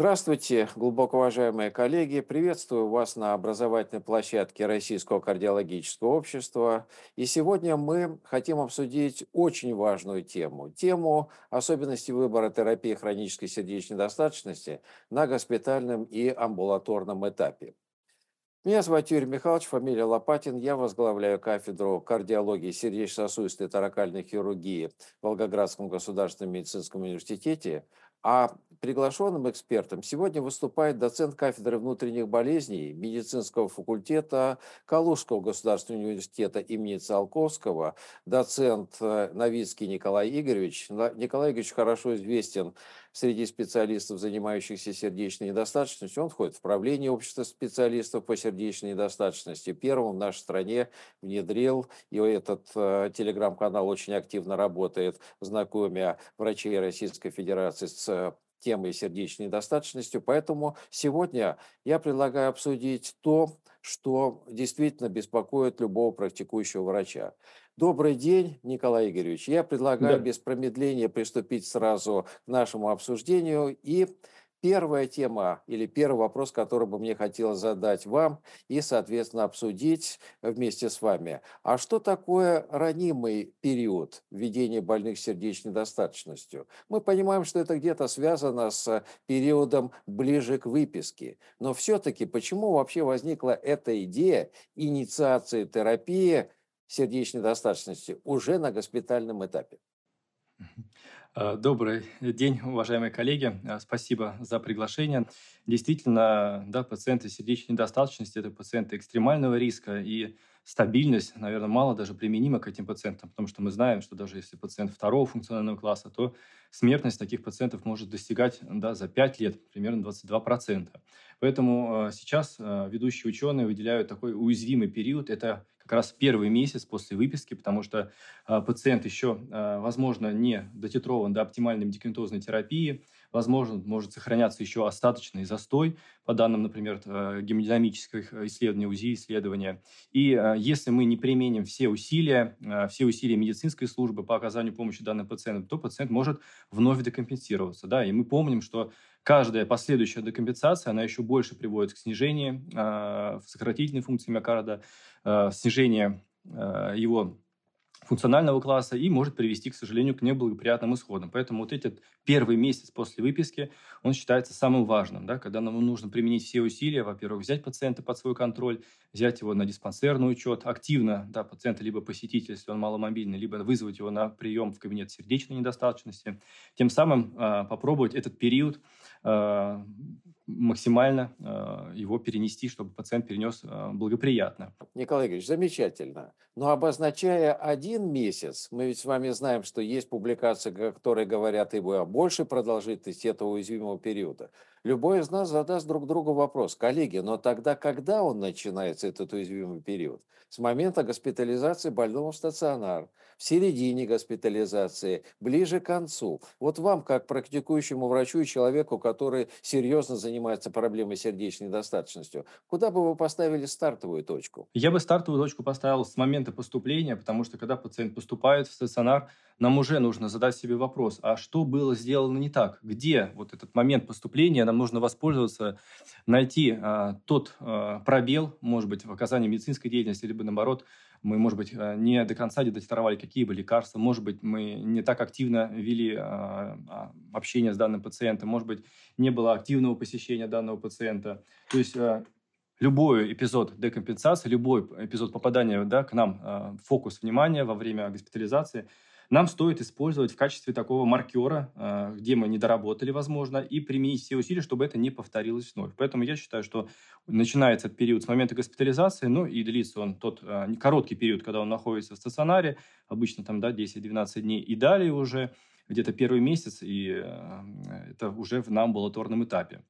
Здравствуйте, глубоко уважаемые коллеги. Приветствую вас на образовательной площадке Российского кардиологического общества. И сегодня мы хотим обсудить очень важную тему. Тему особенностей выбора терапии хронической сердечной недостаточности на госпитальном и амбулаторном этапе. Меня зовут Юрий Михайлович, фамилия Лопатин. Я возглавляю кафедру кардиологии сердечно-сосудистой и таракальной хирургии в Волгоградском государственном медицинском университете. А приглашенным экспертом сегодня выступает доцент кафедры внутренних болезней медицинского факультета Калужского государственного университета имени Циолковского, доцент э, Новицкий Николай Игоревич. Николай Игоревич хорошо известен среди специалистов, занимающихся сердечной недостаточностью. Он входит в правление общества специалистов по сердечной недостаточности. Первым в нашей стране внедрил, и этот э, телеграм-канал очень активно работает, знакомя врачей Российской Федерации с темой сердечной недостаточности. Поэтому сегодня я предлагаю обсудить то, что действительно беспокоит любого практикующего врача. Добрый день, Николай Игоревич. Я предлагаю да. без промедления приступить сразу к нашему обсуждению и Первая тема или первый вопрос, который бы мне хотелось задать вам и, соответственно, обсудить вместе с вами. А что такое ранимый период введения больных сердечной недостаточностью? Мы понимаем, что это где-то связано с периодом ближе к выписке. Но все-таки почему вообще возникла эта идея инициации терапии сердечной недостаточности уже на госпитальном этапе? Э, добрый день, уважаемые коллеги. Э, спасибо за приглашение. Действительно, да, пациенты сердечной недостаточностью – это пациенты экстремального риска, и стабильность, наверное, мало даже применима к этим пациентам, потому что мы знаем, что даже если пациент второго функционального класса, то смертность таких пациентов может достигать да, за 5 лет примерно 22%. Поэтому э, сейчас ведущие ученые выделяют такой уязвимый период – это как раз первый месяц после выписки, потому что э, пациент еще, э, возможно, не дотитрован до оптимальной медикаментозной терапии, возможно, может сохраняться еще остаточный застой, по данным, например, э, гемодинамических исследований, УЗИ-исследования. И э, если мы не применим все усилия, э, все усилия медицинской службы по оказанию помощи данным пациентам, то пациент может вновь декомпенсироваться. Да? И мы помним, что каждая последующая декомпенсация, она еще больше приводит к снижению э, сократительной функции миокарда, э, снижению э, его функционального класса и может привести, к сожалению, к неблагоприятным исходам. Поэтому вот этот первый месяц после выписки, он считается самым важным, да, когда нам нужно применить все усилия, во-первых, взять пациента под свой контроль, взять его на диспансерный учет, активно да, пациента либо посетить, если он маломобильный, либо вызвать его на прием в кабинет сердечной недостаточности, тем самым э, попробовать этот период э, максимально э, его перенести, чтобы пациент перенес э, благоприятно. Николай Игоревич, замечательно. Но обозначая один месяц, мы ведь с вами знаем, что есть публикации, которые говорят и о большей продолжительности этого уязвимого периода. Любой из нас задаст друг другу вопрос, коллеги, но тогда когда он начинается, этот уязвимый период? С момента госпитализации больного в стационар, в середине госпитализации, ближе к концу. Вот вам, как практикующему врачу и человеку, который серьезно занимается проблемой сердечной недостаточностью, куда бы вы поставили стартовую точку? Я бы стартовую точку поставил с момента поступления, потому что когда пациент поступает в стационар, нам уже нужно задать себе вопрос, а что было сделано не так? Где вот этот момент поступления нам нужно воспользоваться, найти а, тот а, пробел, может быть, в оказании медицинской деятельности, либо наоборот, мы, может быть, а, не до конца детектировали какие бы лекарства, может быть, мы не так активно вели а, а, общение с данным пациентом, может быть, не было активного посещения данного пациента. То есть а, любой эпизод декомпенсации, любой эпизод попадания да, к нам фокус внимания во время госпитализации – нам стоит использовать в качестве такого маркера, а, где мы не доработали, возможно, и применить все усилия, чтобы это не повторилось вновь. Поэтому я считаю, что начинается этот период с момента госпитализации, ну и длится он тот а, короткий период, когда он находится в стационаре, обычно там да, 10-12 дней, и далее уже где-то первый месяц, и а, это уже на амбулаторном этапе.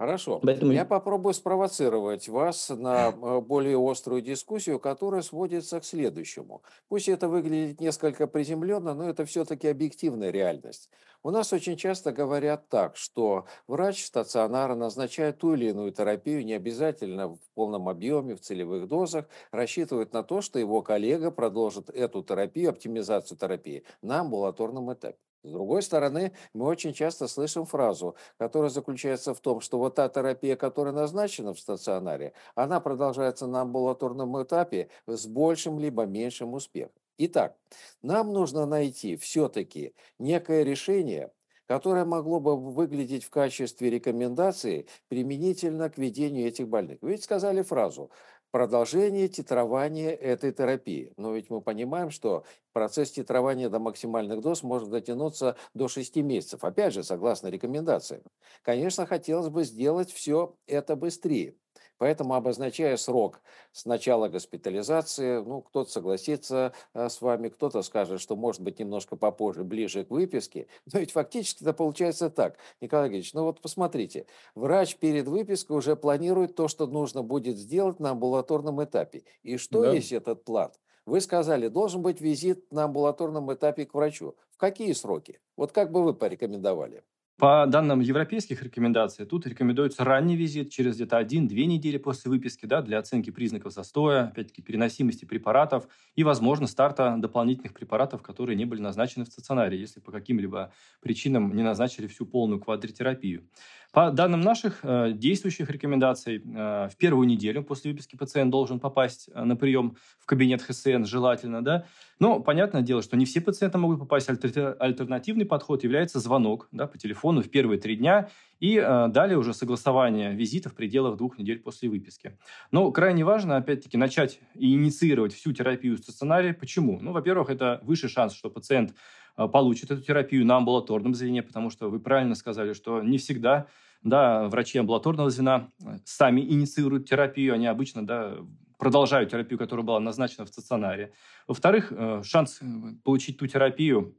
Хорошо. Поэтому... Я попробую спровоцировать вас на э, более острую дискуссию, которая сводится к следующему. Пусть это выглядит несколько приземленно, но это все-таки объективная реальность. У нас очень часто говорят так, что врач стационара назначает ту или иную терапию, не обязательно в полном объеме, в целевых дозах, рассчитывает на то, что его коллега продолжит эту терапию, оптимизацию терапии на амбулаторном этапе. С другой стороны, мы очень часто слышим фразу, которая заключается в том, что вот та терапия, которая назначена в стационаре, она продолжается на амбулаторном этапе с большим либо меньшим успехом. Итак, нам нужно найти все-таки некое решение, которое могло бы выглядеть в качестве рекомендации применительно к ведению этих больных. Вы ведь сказали фразу продолжение титрования этой терапии. Но ведь мы понимаем, что процесс титрования до максимальных доз может дотянуться до 6 месяцев. Опять же, согласно рекомендациям. Конечно, хотелось бы сделать все это быстрее. Поэтому, обозначая срок с начала госпитализации, ну, кто-то согласится а, с вами, кто-то скажет, что может быть немножко попозже, ближе к выписке. Но ведь фактически это получается так, Николай Ильич. Ну вот посмотрите, врач перед выпиской уже планирует то, что нужно будет сделать на амбулаторном этапе. И что Да. есть этот план? Вы сказали, должен быть визит на амбулаторном этапе к врачу. В какие сроки? Вот как бы вы порекомендовали? По данным европейских рекомендаций, тут рекомендуется ранний визит через где-то один-две недели после выписки да, для оценки признаков застоя, опять-таки переносимости препаратов и, возможно, старта дополнительных препаратов, которые не были назначены в стационаре, если по каким-либо причинам не назначили всю полную квадротерапию. По данным наших э, действующих рекомендаций, э, в первую неделю после выписки пациент должен попасть э, на прием в кабинет ХСН, желательно, да. Но понятное дело, что не все пациенты могут попасть. Альтер- Альтернативный подход является звонок да, по телефону в первые три дня и далее уже согласование визита в пределах двух недель после выписки. Но крайне важно, опять-таки, начать и инициировать всю терапию в стационаре. Почему? Ну, во-первых, это выше шанс, что пациент э, получит эту терапию на амбулаторном звене, потому что вы правильно сказали, что не всегда да, врачи амбулаторного звена э, сами инициируют терапию, они обычно да, продолжают терапию, которая была назначена в стационаре. Во-вторых, э, шанс получить ту терапию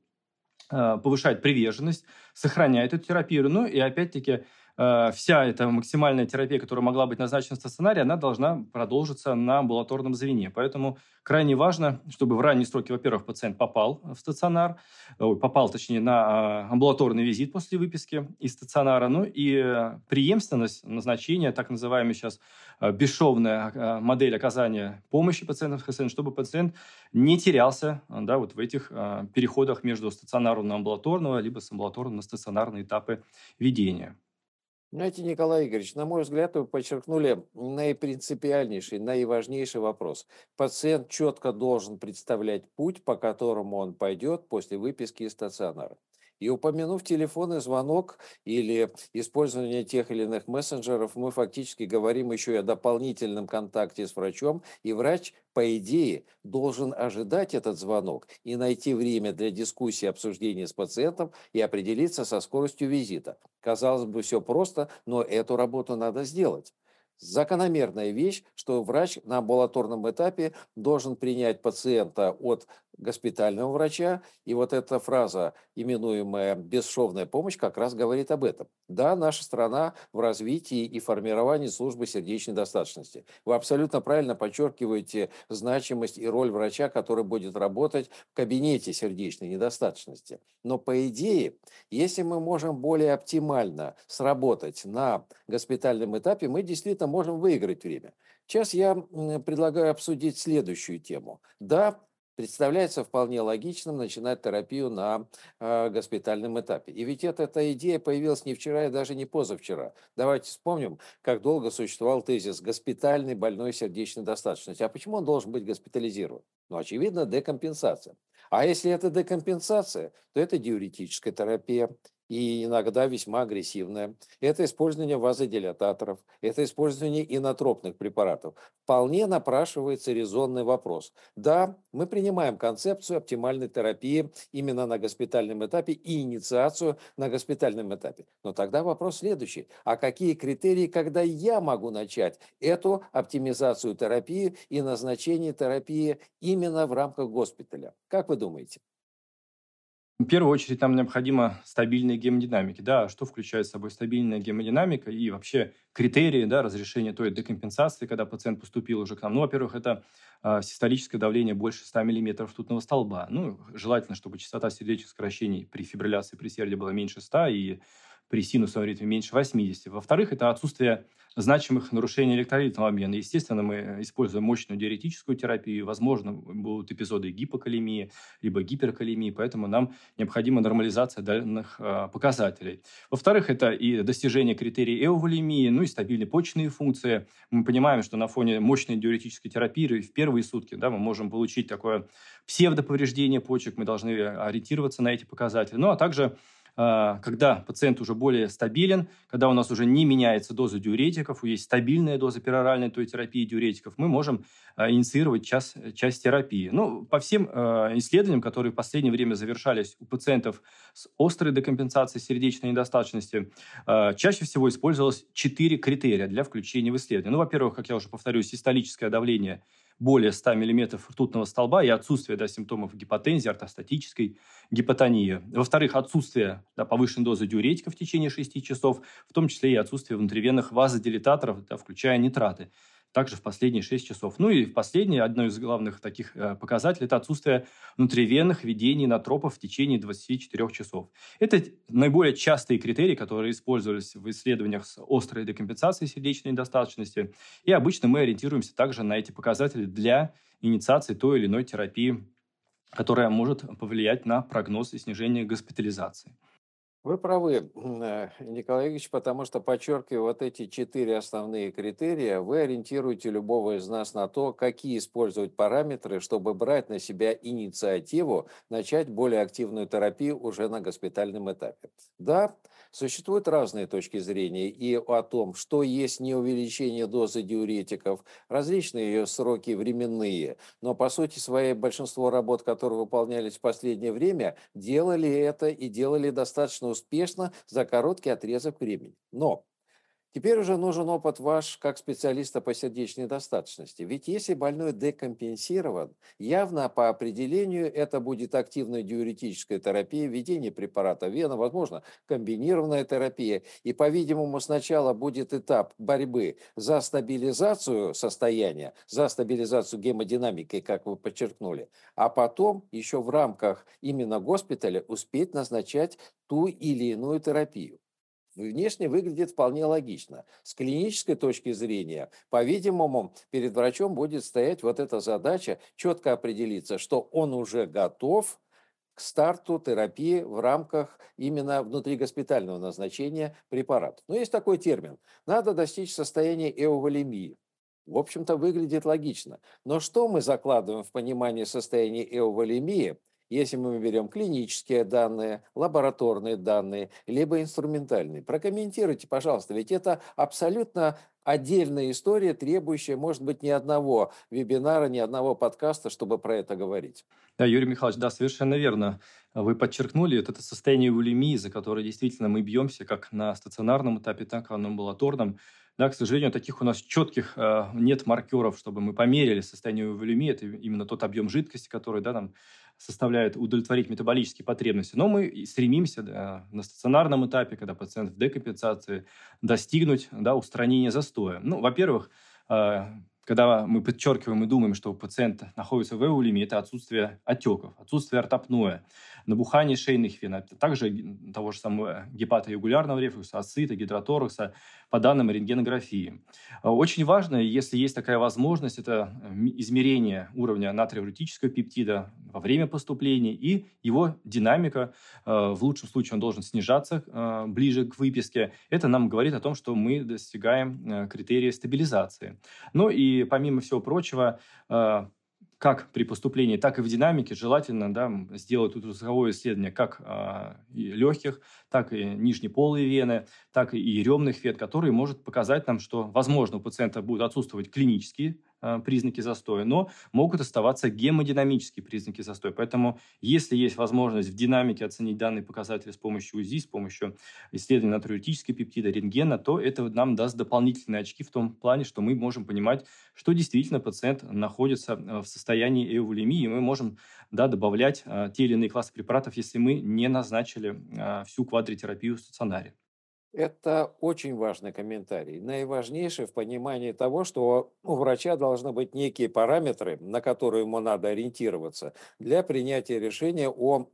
повышает приверженность, сохраняет эту терапию. Ну и опять-таки Э, вся эта максимальная терапия, которая могла быть назначена в стационаре, она должна продолжиться на амбулаторном звене. Поэтому крайне важно, чтобы в ранние сроки, во-первых, пациент попал в стационар, попал, точнее, на а, амбулаторный визит после выписки из стационара, ну и э, преемственность назначения, так называемая сейчас э, бесшовная модель оказания помощи пациентам с ХСН, чтобы пациент не терялся да, вот в этих переходах между стационарного на амбулаторного, либо с амбулаторного на стационарные этапы ведения. Знаете, Николай Игоревич, на мой взгляд, вы подчеркнули наипринципиальнейший, наиважнейший вопрос. Пациент четко должен представлять путь, по которому он пойдет после выписки из стационара. И упомянув телефонный звонок или использование тех или иных мессенджеров, мы фактически говорим еще и о дополнительном контакте с врачом, и врач, по идее, должен ожидать этот звонок и найти время для дискуссии, обсуждения с пациентом и определиться со скоростью визита. Казалось бы, все просто, но эту работу надо сделать закономерная вещь, что врач на амбулаторном этапе должен принять пациента от госпитального врача. И вот эта фраза, именуемая «бесшовная помощь», как раз говорит об этом. Да, наша страна в развитии и формировании службы сердечной достаточности. Вы абсолютно правильно подчеркиваете значимость и роль врача, который будет работать в кабинете сердечной недостаточности. Но по идее, если мы можем более оптимально сработать на госпитальном этапе, мы действительно можем выиграть время. Сейчас я предлагаю обсудить следующую тему. Да, представляется вполне логичным начинать терапию на э, госпитальном этапе. И ведь эта, эта идея появилась не вчера и даже не позавчера. Давайте вспомним, как долго существовал тезис «госпитальный больной сердечной достаточности». А почему он должен быть госпитализирован? Ну, очевидно, декомпенсация. А если это декомпенсация, то это диуретическая терапия, и иногда весьма агрессивная. Это использование вазодилататоров, это использование инотропных препаратов. Вполне напрашивается резонный вопрос. Да, мы принимаем концепцию оптимальной терапии именно на госпитальном этапе и инициацию на госпитальном этапе. Но тогда вопрос следующий. А какие критерии, когда я могу начать эту оптимизацию терапии и назначение терапии именно в рамках госпиталя? Как вы думаете? В первую очередь нам необходима стабильная гемодинамика. Да, что включает собой стабильная гемодинамика и вообще критерии да, разрешения той декомпенсации, когда пациент поступил уже к нам. Ну, во-первых, это э, систолическое давление больше 100 мм ртутного столба. Ну, желательно, чтобы частота сердечных сокращений при фибрилляции при сердце была меньше 100 и при синусовом ритме меньше 80. Во-вторых, это отсутствие значимых нарушений электролитного обмена. Естественно, мы используем мощную диуретическую терапию. Возможно, будут эпизоды гипокалемии, либо гиперкалемии, поэтому нам необходима нормализация данных э, показателей. Во-вторых, это и достижение критерий эуволемии, ну и стабильные почечные функции. Мы понимаем, что на фоне мощной диуретической терапии в первые сутки да, мы можем получить такое псевдоповреждение почек, мы должны ориентироваться на эти показатели. Ну а также а, когда пациент уже более стабилен, когда у нас уже не меняется доза диуретиков, есть стабильная доза пероральной той терапии диуретиков, мы можем а, инициировать час, часть терапии. Ну, по всем а, исследованиям, которые в последнее время завершались у пациентов с острой декомпенсацией сердечной недостаточности, чаще всего использовалось четыре критерия для включения в исследование. Ну, во-первых, как я уже повторюсь, систолическое давление – более 100 мм ртутного столба и отсутствие да, симптомов гипотензии, ортостатической гипотонии. Во-вторых, отсутствие да, повышенной дозы диуретика в течение 6 часов, в том числе и отсутствие внутривенных вазодилататоров, да, включая нитраты также в последние 6 часов. Ну и в последнее, одно из главных таких э, показателей, это отсутствие внутривенных введений натропов в течение 24 часов. Это наиболее частые критерии, которые использовались в исследованиях с острой декомпенсацией сердечной недостаточности. И обычно мы ориентируемся также на эти показатели для инициации той или иной терапии, которая может повлиять на прогноз и снижение госпитализации. Вы правы, э, Николай Ильич, потому что, подчеркиваю, вот эти четыре основные критерия, вы ориентируете любого из нас на то, какие использовать параметры, чтобы брать на себя инициативу, начать более активную терапию уже на госпитальном этапе. Да, Существуют разные точки зрения и о том, что есть не увеличение дозы диуретиков, различные ее сроки временные, но по сути своей большинство работ, которые выполнялись в последнее время, делали это и делали достаточно успешно за короткий отрезок времени. Но Теперь уже нужен опыт ваш как специалиста по сердечной достаточности. Ведь если больной декомпенсирован, явно по определению это будет активная диуретическая терапия, введение препарата вена, возможно, комбинированная терапия. И, по-видимому, сначала будет этап борьбы за стабилизацию состояния, за стабилизацию гемодинамики, как вы подчеркнули, а потом еще в рамках именно госпиталя успеть назначать ту или иную терапию внешне выглядит вполне логично. С клинической точки зрения, по-видимому, перед врачом будет стоять вот эта задача четко определиться, что он уже готов к старту терапии в рамках именно внутригоспитального назначения препаратов. Но есть такой термин. Надо достичь состояния эуволемии. В общем-то, выглядит логично. Но что мы закладываем в понимание состояния эуволемии – если мы берем клинические данные, лабораторные данные, либо инструментальные. Прокомментируйте, пожалуйста, ведь это абсолютно отдельная история, требующая, может быть, ни одного вебинара, ни одного подкаста, чтобы про это говорить. Да, Юрий Михайлович, да, совершенно верно. Вы подчеркнули вот это состояние улемии, за которое действительно мы бьемся как на стационарном этапе, так и на амбулаторном. Да, к сожалению, таких у нас четких э, нет маркеров, чтобы мы померили состояние улемии. Это именно тот объем жидкости, который да, нам составляет удовлетворить метаболические потребности. Но мы стремимся да, на стационарном этапе, когда пациент в декомпенсации, достигнуть да, устранения застоя. Ну, во-первых, э, когда мы подчеркиваем и думаем, что пациент находится в эулеме, это отсутствие отеков, отсутствие ортопное, набухание шейных вен, а также того же самого гепатоюгулярного рефлюкса, асцита, гидроторакса, по данным рентгенографии. Очень важно, если есть такая возможность, это измерение уровня натриевротического пептида во время поступления и его динамика. Э, в лучшем случае он должен снижаться э, ближе к выписке. Это нам говорит о том, что мы достигаем э, критерия стабилизации. Ну и помимо всего прочего, как при поступлении, так и в динамике желательно да, сделать ультразвуковое исследование как э, и легких, так и нижнеполые вены, так и еремных вен, которые может показать нам, что, возможно, у пациента будут отсутствовать клинические признаки застоя, но могут оставаться гемодинамические признаки застоя. Поэтому, если есть возможность в динамике оценить данные показатели с помощью УЗИ, с помощью исследования натриуретической пептида, рентгена, то это нам даст дополнительные очки в том плане, что мы можем понимать, что действительно пациент находится э, в состоянии эволемии, и мы можем да, добавлять а, те или иные классы препаратов, если мы не назначили всю квадритерапию в стационаре. Это очень важный комментарий. Наиважнейший в понимании того, что у врача должны быть некие параметры, на которые ему надо ориентироваться для принятия решения о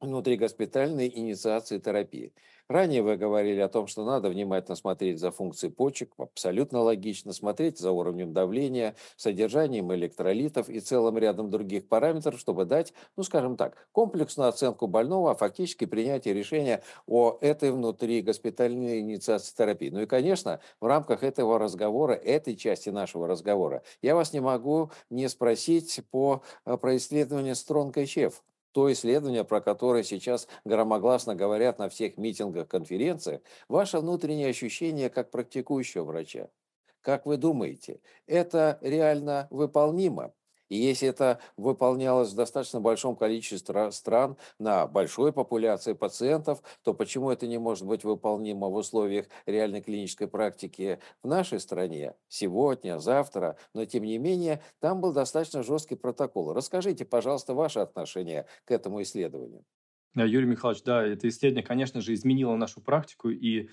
внутригоспитальной инициации терапии. Ранее вы говорили о том, что надо внимательно смотреть за функцией почек, абсолютно логично, смотреть за уровнем давления, содержанием электролитов и целым рядом других параметров, чтобы дать, ну скажем так, комплексную оценку больного, а фактически принятие решения о этой внутригоспитальной инициации терапии. Ну и, конечно, в рамках этого разговора, этой части нашего разговора, я вас не могу не спросить по, э, про исследование Strong HF то исследование, про которое сейчас громогласно говорят на всех митингах, конференциях, ваше внутреннее ощущение как практикующего врача. Как вы думаете, это реально выполнимо? И если это выполнялось в достаточно большом количестве стран на большой популяции пациентов, то почему это не может быть выполнимо в условиях реальной клинической практики в нашей стране сегодня, завтра? Но тем не менее, там был достаточно жесткий протокол. Расскажите, пожалуйста, ваше отношение к этому исследованию. Юрий Михайлович, да, это исследование, конечно же, изменило нашу практику, и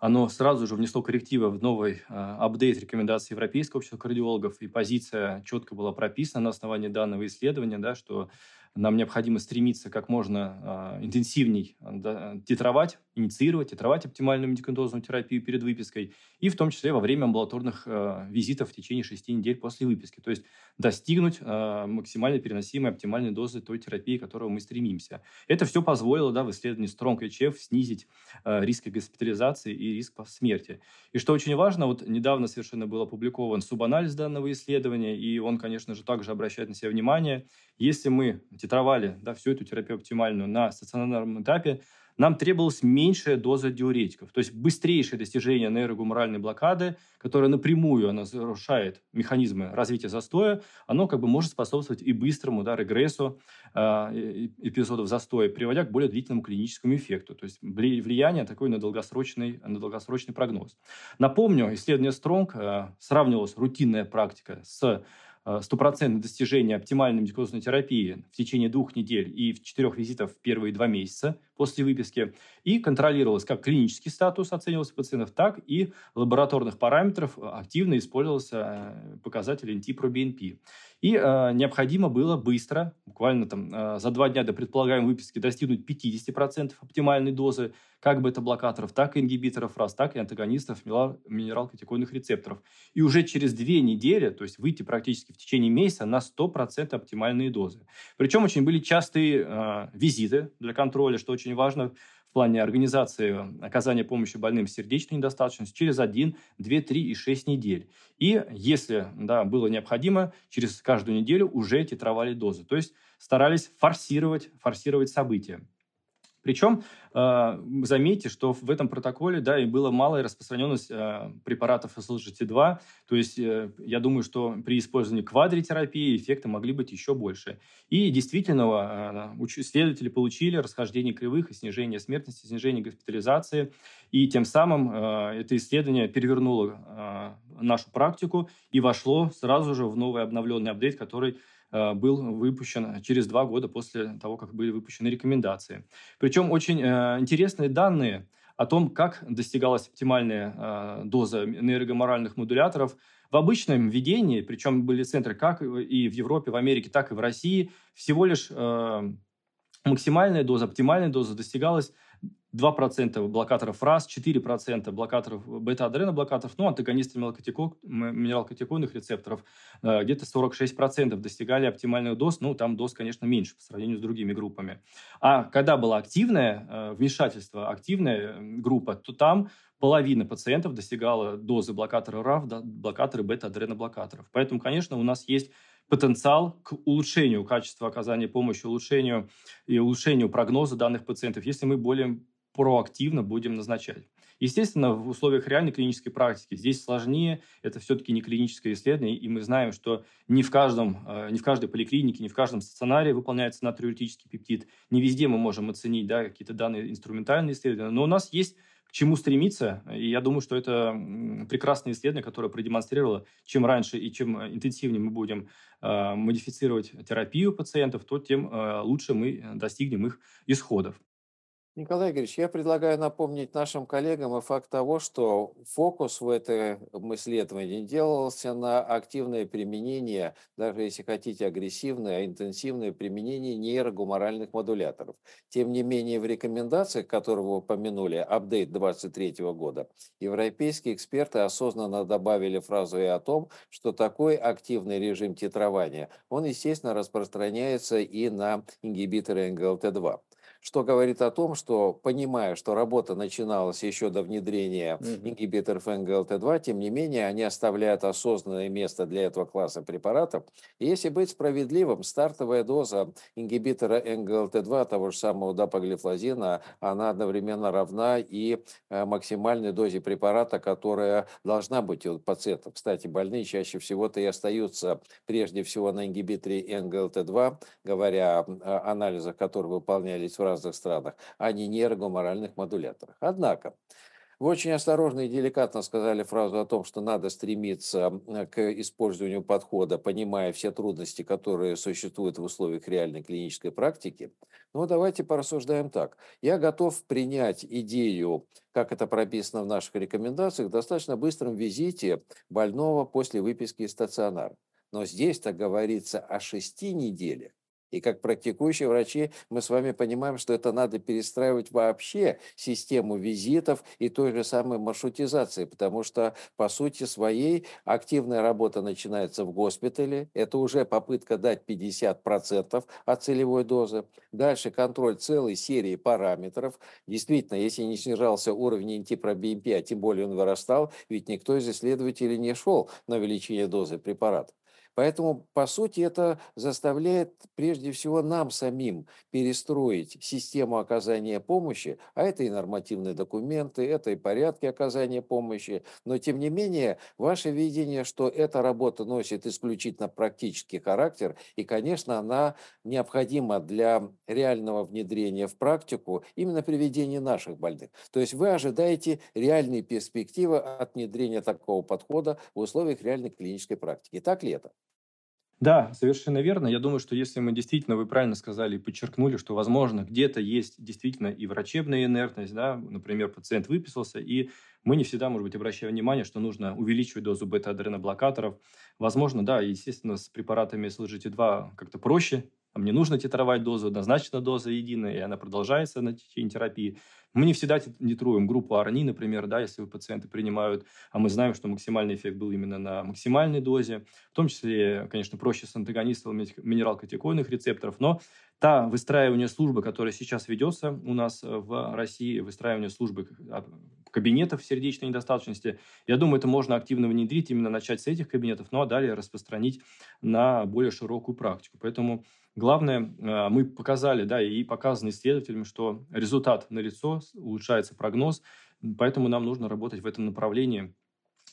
оно сразу же внесло коррективы в новый а, апдейт рекомендаций Европейского общества кардиологов, и позиция четко была прописана на основании данного исследования, да, что нам необходимо стремиться как можно э, интенсивней да, титровать, инициировать, титровать оптимальную медикаментозную терапию перед выпиской, и в том числе во время амбулаторных э, визитов в течение 6 недель после выписки. То есть достигнуть э, максимально переносимой оптимальной дозы той терапии, к которой мы стремимся. Это все позволило да, в исследовании Strong HF снизить э, риск госпитализации и риск смерти. И что очень важно, вот недавно совершенно был опубликован субанализ данного исследования, и он, конечно же, также обращает на себя внимание. Если мы титровали да, всю эту терапию оптимальную на стационарном этапе, нам требовалась меньшая доза диуретиков, то есть быстрейшее достижение нейрогуморальной блокады, которая напрямую она нарушает механизмы развития застоя, оно как бы может способствовать и быстрому да, регрессу э, эпизодов застоя, приводя к более длительному клиническому эффекту, то есть влияние такое на долгосрочный, на долгосрочный прогноз. Напомню, исследование Стронг э, сравнивалось рутинная практика с стопроцентное достижение оптимальной медикаментозной терапии в течение двух недель и в четырех визитов в первые два месяца после выписки. И контролировалось как клинический статус оценивался пациентов, так и лабораторных параметров активно использовался э, показатель NT-proBNP. И э, необходимо было быстро, буквально там э, за два дня до предполагаемой выписки, достигнуть 50% оптимальной дозы как бета-блокаторов, так и ингибиторов РАС, так и антагонистов минералкатекойных рецепторов. И уже через две недели, то есть выйти практически в течение месяца на 100% оптимальные дозы. Причем очень были частые э, визиты для контроля, что очень важно в плане организации оказания помощи больным с сердечной недостаточностью через 1, 2, 3 и 6 недель. И если да, было необходимо, через каждую неделю уже титровали дозы. То есть старались форсировать, форсировать события. Причем э, заметьте, что в этом протоколе да, и была малая распространенность э, препаратов SLGT2. То есть э, я думаю, что при использовании квадритерапии эффекты могли быть еще больше. И действительно, э, исследователи получили расхождение кривых и снижение смертности, снижение госпитализации. И тем самым это исследование перевернуло нашу практику и вошло сразу же в новый обновленный апдейт, который был выпущен через два года после того, как были выпущены рекомендации. Причем очень э, интересные данные о том, как достигалась оптимальная э, доза энергоморальных модуляторов в обычном введении, причем были центры как и в Европе, в Америке, так и в России, всего лишь максимальная доза, оптимальная доза достигалась 2% блокаторов РАС, 4% блокаторов бета-адреноблокаторов, ну, антагонисты минералкатеконных рецепторов э, где-то 46% достигали оптимальных доз, ну, там доз, конечно, меньше по сравнению с другими группами. А когда было активное э, вмешательство, активная группа, то там половина пациентов достигала дозы блокатора РАФ, блокаторы бета-адреноблокаторов. Поэтому, конечно, у нас есть потенциал к улучшению качества оказания помощи, улучшению и улучшению прогноза данных пациентов, если мы более проактивно будем назначать. Естественно, в условиях реальной клинической практики здесь сложнее, это все-таки не клиническое исследование, и мы знаем, что не в, каждом, э, не в каждой поликлинике, не в каждом стационаре выполняется натриуретический пептид, не везде мы можем оценить да, какие-то данные инструментальные исследования, но у нас есть к чему стремиться. И я думаю, что это прекрасное исследование, которое продемонстрировало, чем раньше и чем интенсивнее мы будем э, модифицировать терапию пациентов, то тем э, лучше мы достигнем их исходов. Николай Игоревич, я предлагаю напомнить нашим коллегам и факт того, что фокус в этом исследовании делался на активное применение, даже если хотите агрессивное, а интенсивное применение нейрогуморальных модуляторов. Тем не менее, в рекомендациях, которые вы упомянули, апдейт 23 года, европейские эксперты осознанно добавили фразу и о том, что такой активный режим титрования, он, естественно, распространяется и на ингибиторы НГЛТ-2 что говорит о том, что, понимая, что работа начиналась еще до внедрения Мгм. ингибиторов НГЛТ2, тем не менее они оставляют осознанное место для этого класса препаратов. И если быть справедливым, стартовая доза ингибитора НГЛТ2, того же самого дапоглифлозина, она одновременно равна и э, максимальной дозе препарата, которая должна быть у пациентов. Кстати, больные чаще всего-то и остаются прежде всего на ингибиторе НГЛТ2, говоря о анализах, которые выполнялись в разных странах, а не нейрогуморальных модуляторах. Однако, вы очень осторожно и деликатно сказали фразу о том, что надо стремиться к использованию подхода, понимая все трудности, которые существуют в условиях реальной клинической практики. Но давайте порассуждаем так. Я готов принять идею, как это прописано в наших рекомендациях, достаточно быстром визите больного после выписки из стационара. Но здесь-то говорится о шести неделях. И как практикующие врачи мы с вами понимаем, что это надо перестраивать вообще систему визитов и той же самой маршрутизации, потому что по сути своей активная работа начинается в госпитале, это уже попытка дать 50% от целевой дозы. Дальше контроль целой серии параметров. Действительно, если не снижался уровень НТ-ПроБНП, а тем более он вырастал, ведь никто из исследователей не шел на увеличение дозы препарата. Поэтому, по сути, это заставляет прежде всего нам самим перестроить систему оказания помощи, а это и нормативные документы, это и порядки оказания помощи. Но, тем не менее, ваше видение, что эта работа носит исключительно практический характер, и, конечно, она необходима для реального внедрения в практику именно при ведении наших больных. То есть вы ожидаете реальные перспективы от внедрения такого подхода в условиях реальной клинической практики. Так ли это? Да, совершенно верно. Я думаю, что если мы действительно, вы правильно сказали и подчеркнули, что, возможно, где-то есть действительно и врачебная инертность, да, например, пациент выписался, и мы не всегда, может быть, обращаем внимание, что нужно увеличивать дозу бета-адреноблокаторов. Возможно, да, естественно, с препаратами SLGT2 как-то проще, нам не нужно титровать дозу, однозначно доза единая, и она продолжается на течение терапии. Мы не всегда титруем группу АРНИ, например, да, если пациенты принимают, а мы знаем, что максимальный эффект был именно на максимальной дозе. В том числе, конечно, проще с антагонистом минералкотекойных рецепторов, но та выстраивание службы, которая сейчас ведется у нас в России, выстраивание службы а, кабинетов сердечной недостаточности, я думаю, это можно активно внедрить, именно начать с этих кабинетов, ну а далее распространить на более широкую практику. Поэтому Главное, а, мы показали, да, и показано исследователями, что результат налицо, улучшается прогноз, поэтому нам нужно работать в этом направлении,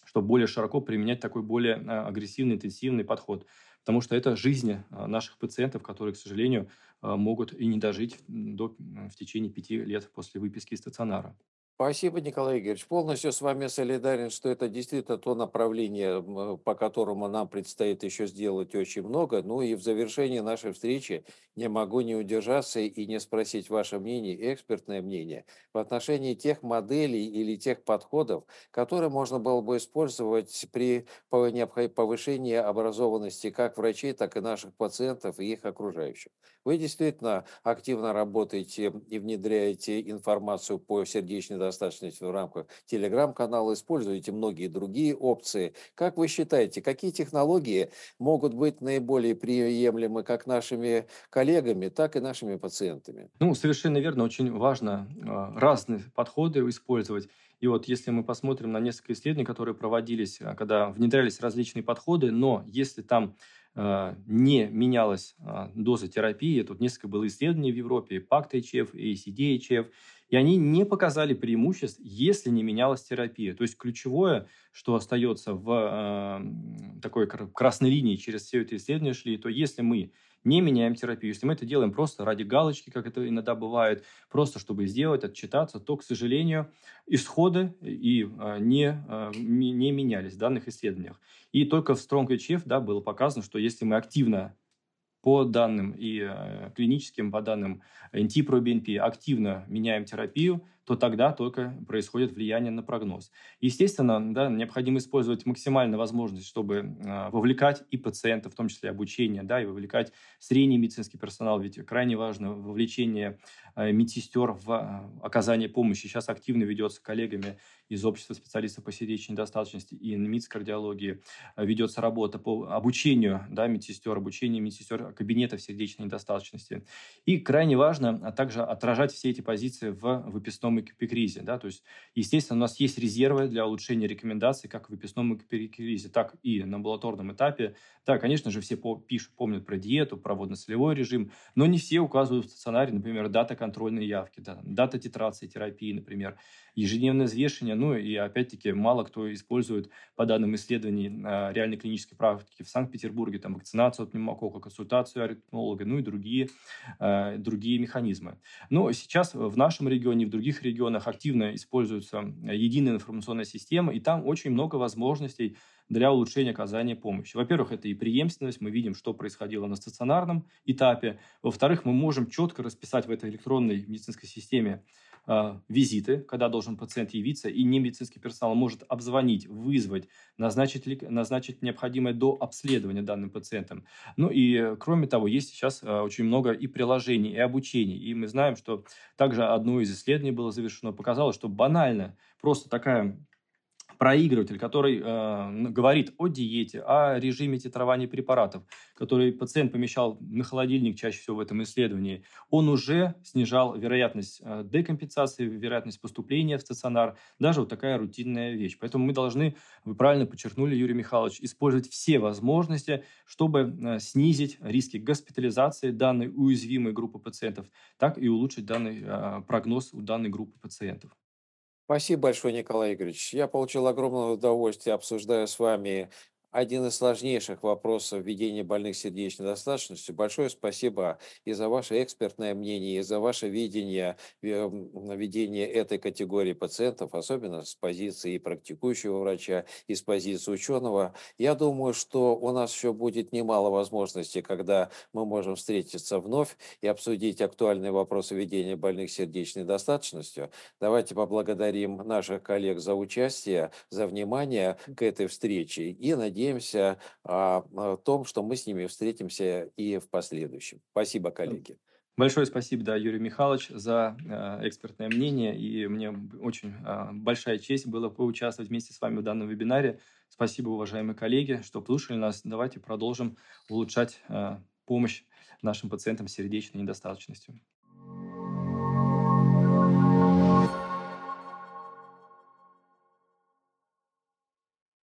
чтобы более широко применять такой более а, агрессивный, интенсивный подход. Потому что это жизни а, наших пациентов, которые, к сожалению, могут и не дожить до, в течение пяти лет после выписки из стационара. Спасибо, Николай Игоревич. Полностью с вами солидарен, что это действительно то направление, по которому нам предстоит еще сделать очень много. Ну и в завершении нашей встречи не могу не удержаться и не спросить ваше мнение, экспертное мнение, в отношении тех моделей или тех подходов, которые можно было бы использовать при повышении образованности как врачей, так и наших пациентов и их окружающих. Вы действительно активно работаете и внедряете информацию по сердечной достаточности в рамках телеграм-канала, используете многие другие опции. Как вы считаете, какие технологии могут быть наиболее приемлемы как нашими коллегами, так и нашими пациентами? Ну, совершенно верно. Очень важно э, разные подходы использовать. И вот если мы посмотрим на несколько исследований, которые проводились, а, когда внедрялись различные подходы, но если там а, не менялась а, доза терапии. Тут несколько было исследований в Европе, PACT-HF и ACD-HF, и они не показали преимуществ, если не менялась терапия. То есть ключевое, что остается в э, такой красной линии через все это исследование шли, то если мы не меняем терапию. Если мы это делаем просто ради галочки, как это иногда бывает, просто чтобы сделать, отчитаться, то, к сожалению, исходы и а, не, а, не менялись в данных исследованиях. И только в Strong HF да, было показано, что если мы активно по данным и э, клиническим, по данным НТ-ПроБНП активно меняем терапию, то тогда только происходит влияние на прогноз. Естественно, да, необходимо использовать максимально возможность, чтобы э, вовлекать и пациентов, в том числе обучение, да, и вовлекать средний медицинский персонал, ведь крайне важно вовлечение э, медсестер в э, оказание помощи. Сейчас активно ведется коллегами из общества специалистов по сердечной недостаточности и НМИЦ кардиологии, ведется работа по обучению да, медсестер, обучению медсестер кабинетов сердечной недостаточности. И крайне важно а также отражать все эти позиции в выписном эпикризе. Да? То есть, естественно, у нас есть резервы для улучшения рекомендаций как в выпускном эпикризе, так и на амбулаторном этапе. Да, конечно же, все пишут, помнят про диету, про водно-солевой режим, но не все указывают в стационаре, например, дата контрольной явки, да, дата титрации терапии, например, ежедневное взвешивание, ну и опять-таки мало кто использует по данным исследований а, реальной клинической практики в Санкт-Петербурге, там вакцинацию от пневмокока, консультацию аритмолога, ну и другие, э, другие механизмы. Но сейчас в нашем регионе, в других регионах активно используется единая информационная система, и там очень много возможностей для улучшения оказания помощи. Во-первых, это и преемственность, мы видим, что происходило на стационарном этапе. Во-вторых, мы можем четко расписать в этой электронной медицинской системе визиты, когда должен пациент явиться, и не медицинский персонал может обзвонить, вызвать, назначить, назначить необходимое до обследования данным пациентом. Ну и, кроме того, есть сейчас э, очень много и приложений, и обучений. И мы знаем, что также одно из исследований было завершено, показало, что банально просто такая проигрыватель, который э, говорит о диете, о режиме титрования препаратов, который пациент помещал на холодильник чаще всего в этом исследовании, он уже снижал вероятность э, декомпенсации, вероятность поступления в стационар, даже вот такая рутинная вещь. Поэтому мы должны, вы правильно подчеркнули, Юрий Михайлович, использовать все возможности, чтобы э, снизить риски госпитализации данной уязвимой группы пациентов, так и улучшить данный э, прогноз у данной группы пациентов. Спасибо большое, Николай Игоревич. Я получил огромное удовольствие, обсуждая с вами один из сложнейших вопросов ведения больных сердечной недостаточностью. Большое спасибо и за ваше экспертное мнение, и за ваше видение э, ведения этой категории пациентов, особенно с позиции практикующего врача, и с позиции ученого. Я думаю, что у нас еще будет немало возможностей, когда мы можем встретиться вновь и обсудить актуальные вопросы ведения больных сердечной недостаточностью. Давайте поблагодарим наших коллег за участие, за внимание к этой встрече и надеемся, надеемся а, о том, что мы с ними встретимся и в последующем. Спасибо, коллеги. Большое спасибо, да, Юрий Михайлович, за э, экспертное мнение. И мне очень э, большая честь было поучаствовать вместе с вами в данном вебинаре. Спасибо, уважаемые коллеги, что слушали нас. Давайте продолжим улучшать э, помощь нашим пациентам с сердечной недостаточностью.